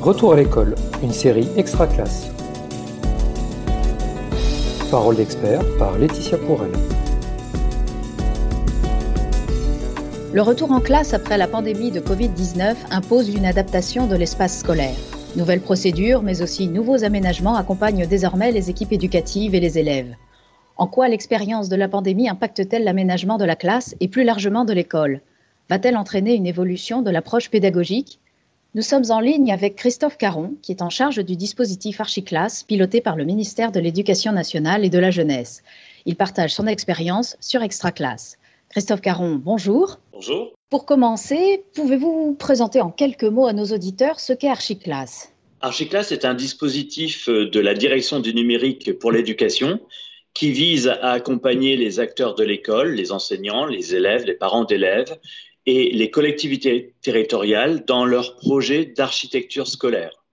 Retour à l'école, une série extra classe. Parole d'expert par Laetitia Pourel. Le retour en classe après la pandémie de Covid-19 impose une adaptation de l'espace scolaire. Nouvelles procédures, mais aussi nouveaux aménagements accompagnent désormais les équipes éducatives et les élèves. En quoi l'expérience de la pandémie impacte-t-elle l'aménagement de la classe et plus largement de l'école? Va-t-elle entraîner une évolution de l'approche pédagogique? Nous sommes en ligne avec Christophe Caron, qui est en charge du dispositif Archiclasse, piloté par le ministère de l'Éducation nationale et de la jeunesse. Il partage son expérience sur Extraclasse. Christophe Caron, bonjour. Bonjour. Pour commencer, pouvez-vous présenter en quelques mots à nos auditeurs ce qu'est Archiclasse? Archiclasse est un dispositif de la direction du numérique pour l'éducation qui vise à accompagner les acteurs de l'école, les enseignants, les élèves, les parents d'élèves et les collectivités territoriales dans leurs projets d'architecture scolaire.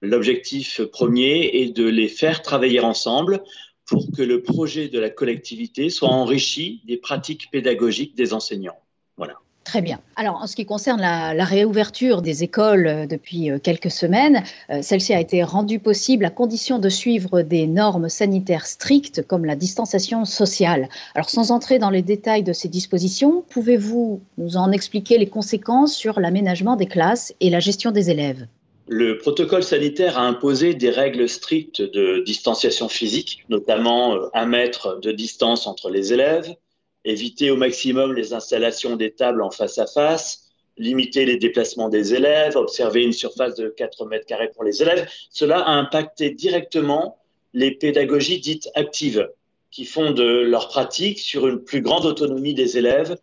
L'objectif premier est de les faire travailler ensemble pour que le projet de la collectivité soit enrichi des pratiques pédagogiques des enseignants. Voilà. Très bien. Alors, en ce qui concerne la, réouverture des écoles euh, depuis euh, quelques semaines, euh, celle-ci a été rendue possible à condition de suivre des normes sanitaires strictes comme la distanciation sociale. Alors, sans entrer dans les détails de ces dispositions, pouvez-vous nous en expliquer les conséquences sur l'aménagement des classes et la gestion des élèves? Le protocole sanitaire a imposé des règles strictes de distanciation physique, notamment un mètre de distance entre les élèves, éviter au maximum les installations des tables en face à face, limiter les déplacements des élèves, observer une surface de 4 mètres carrés pour les élèves. Cela a impacté directement les pédagogies dites actives, qui font de leur pratique sur une plus grande autonomie des élèves,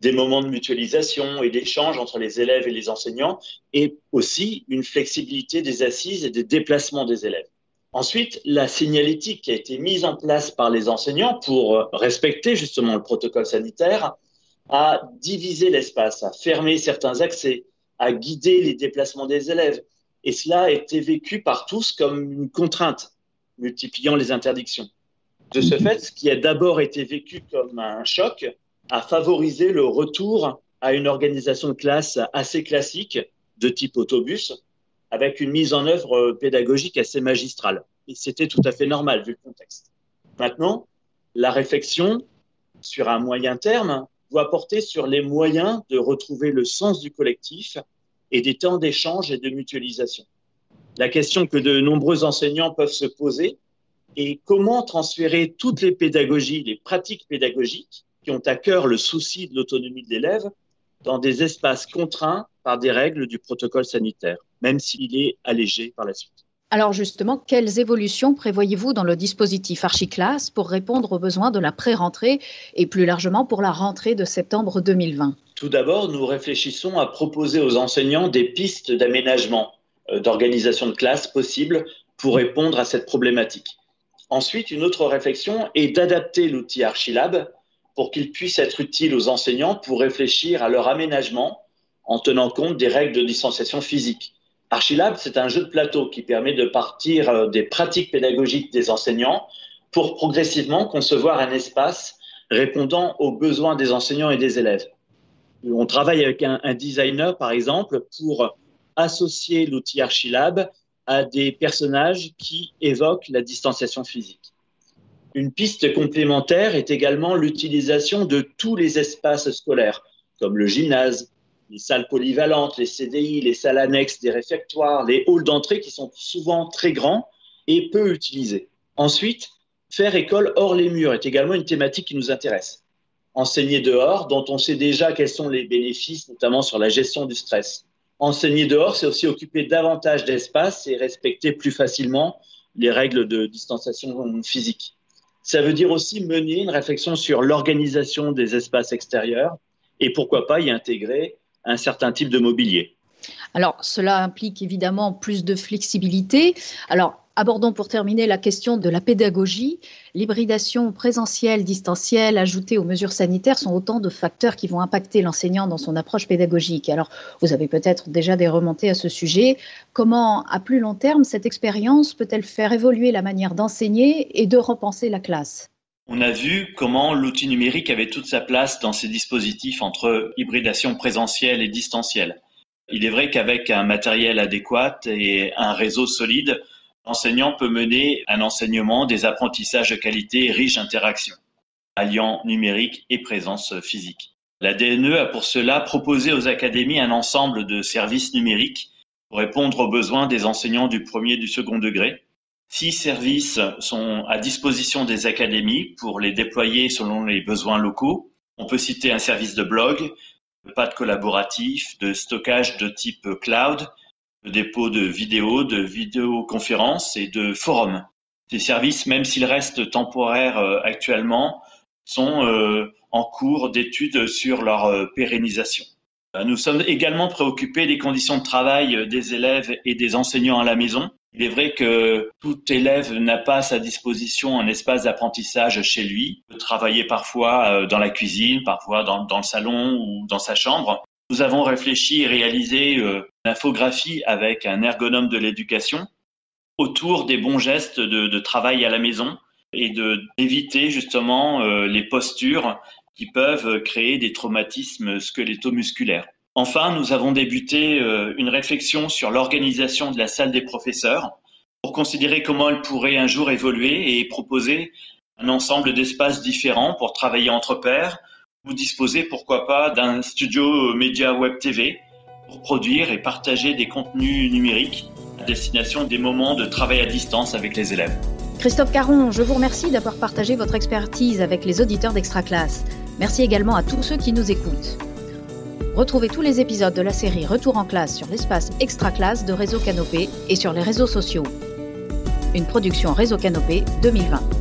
des moments de mutualisation et d'échange entre les élèves et les enseignants, et aussi une flexibilité des assises et des déplacements des élèves. Ensuite, la signalétique qui a été mise en place par les enseignants pour euh, respecter justement le protocole sanitaire a divisé l'espace, a fermé certains accès, a guidé les déplacements des élèves. Et cela a été vécu par tous comme une contrainte, multipliant les interdictions. De ce fait, ce qui a d'abord été vécu comme un choc a favorisé le retour à une organisation de classe assez classique de type autobus, avec une mise en œuvre euh, pédagogique assez magistrale. Et c'était tout à fait normal vu le contexte. Maintenant, la réflexion sur un moyen terme doit porter sur les moyens de retrouver le sens du collectif et des temps d'échange et de mutualisation. La question que de nombreux enseignants peuvent se poser est comment transférer toutes les pédagogies, les pratiques pédagogiques qui ont à cœur le souci de l'autonomie de l'élève dans des espaces contraints par des règles du protocole sanitaire, même s'il est allégé par la suite. Alors justement, quelles évolutions prévoyez-vous dans le dispositif Archiclass pour répondre aux besoins de la pré-rentrée et plus largement pour la rentrée de septembre 2020 Tout d'abord, nous réfléchissons à proposer aux enseignants des pistes d'aménagement, euh, d'organisation de classe possibles pour répondre à cette problématique. Ensuite, une autre réflexion est d'adapter l'outil Archilab pour qu'il puisse être utile aux enseignants pour réfléchir à leur aménagement en tenant compte des règles de distanciation physique. Archilab, c'est un jeu de plateau qui permet de partir euh, des pratiques pédagogiques des enseignants pour progressivement concevoir un espace répondant aux besoins des enseignants et des élèves. On travaille avec un, un designer, par exemple, pour associer l'outil Archilab à des personnages qui évoquent la distanciation physique. Une piste complémentaire est également l'utilisation de tous les espaces scolaires, comme le gymnase, les salles polyvalentes, les CDI, les salles annexes des réfectoires, les halls d'entrée qui sont souvent très grands et peu utilisés. Ensuite, faire école hors les murs est également une thématique qui nous intéresse. Enseigner dehors, dont on sait déjà quels sont les bénéfices, notamment sur la gestion du stress. Enseigner dehors, c'est aussi occuper davantage d'espace et respecter plus facilement les règles de distanciation physique. Ça veut dire aussi mener une réflexion sur l'organisation des espaces extérieurs et pourquoi pas y intégrer un certain type de mobilier. Alors, cela implique évidemment plus de flexibilité. Alors, abordons pour terminer la question de la pédagogie. L'hybridation présentielle, distancielle, ajoutée aux mesures sanitaires sont autant de facteurs qui vont impacter l'enseignant dans son approche pédagogique. Alors, vous avez peut-être déjà des remontées à ce sujet. Comment, à plus long terme, cette expérience peut-elle faire évoluer la manière d'enseigner et de repenser la classe? On a vu comment l'outil numérique avait toute sa place dans ces dispositifs entre hybridation présentielle et distancielle. Il est vrai qu'avec un matériel adéquat et un réseau solide, l'enseignant peut mener un enseignement, des apprentissages de qualité et riches interactions, alliant numérique et présence physique. La DNE a pour cela proposé aux académies un ensemble de services numériques pour répondre aux besoins des enseignants du premier et du second degré. Six services sont à disposition des académies pour les déployer selon les besoins locaux. On peut citer un service de blog, de pad collaboratif, de stockage de type cloud, de dépôt de vidéos, de vidéoconférences et de forums. Ces services, même s'ils restent temporaires euh, actuellement, sont euh, en cours d'études sur leur euh, pérennisation. Nous sommes également préoccupés des conditions de travail des élèves et des enseignants à la maison. Il est vrai que tout élève n'a pas à sa disposition un espace d'apprentissage chez lui. Il peut travailler parfois dans la cuisine, parfois dans, le salon ou dans sa chambre. Nous avons réfléchi et réalisé une infographie avec un ergonome de l'éducation autour des bons gestes de travail à la maison et d'éviter justement euh, les postures qui peuvent créer des traumatismes squeletto-musculaires. Enfin, nous avons débuté euh, une réflexion sur l'organisation de la salle des professeurs pour considérer comment elle pourrait un jour évoluer et proposer un ensemble d'espaces différents pour travailler entre pairs ou disposer, pourquoi pas, d'un studio média web TV pour produire et partager des contenus numériques à destination des moments de travail à distance avec les élèves. Christophe Caron, je vous remercie d'avoir partagé votre expertise avec les auditeurs d'Extra Classe. Merci également à tous ceux qui nous écoutent. Retrouvez tous les épisodes de la série Retour en classe sur l'espace Extra Classe de Réseau Canopé et sur les réseaux sociaux. Une production Réseau Canopé 2020.